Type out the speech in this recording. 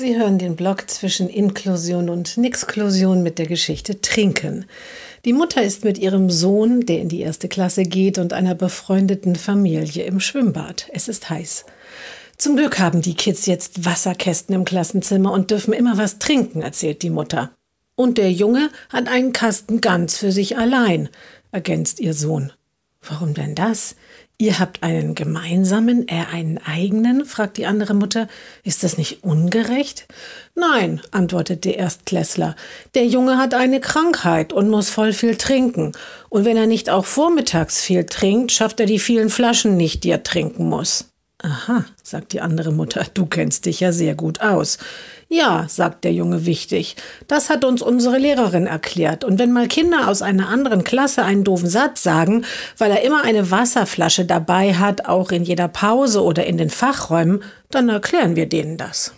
Sie hören den Blog zwischen Inklusion und Nixklusion mit der Geschichte Trinken. Die Mutter ist mit ihrem Sohn, der in die erste Klasse geht, und einer befreundeten Familie im Schwimmbad. Es ist heiß. Zum Glück haben die Kids jetzt Wasserkästen im Klassenzimmer und dürfen immer was trinken, erzählt die Mutter. Und der Junge hat einen Kasten ganz für sich allein, ergänzt ihr Sohn. Warum denn das? Ihr habt einen gemeinsamen, er einen eigenen? fragt die andere Mutter. Ist das nicht ungerecht? Nein, antwortet der Erstklässler. Der Junge hat eine Krankheit und muss voll viel trinken. Und wenn er nicht auch vormittags viel trinkt, schafft er die vielen Flaschen nicht, die er trinken muss. Aha, sagt die andere Mutter, du kennst dich ja sehr gut aus. Ja, sagt der Junge wichtig, das hat uns unsere Lehrerin erklärt. Und wenn mal Kinder aus einer anderen Klasse einen doofen Satz sagen, weil er immer eine Wasserflasche dabei hat, auch in jeder Pause oder in den Fachräumen, dann erklären wir denen das.